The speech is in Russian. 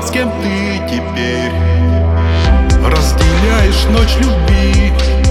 С кем ты теперь. Разделяешь ночь любви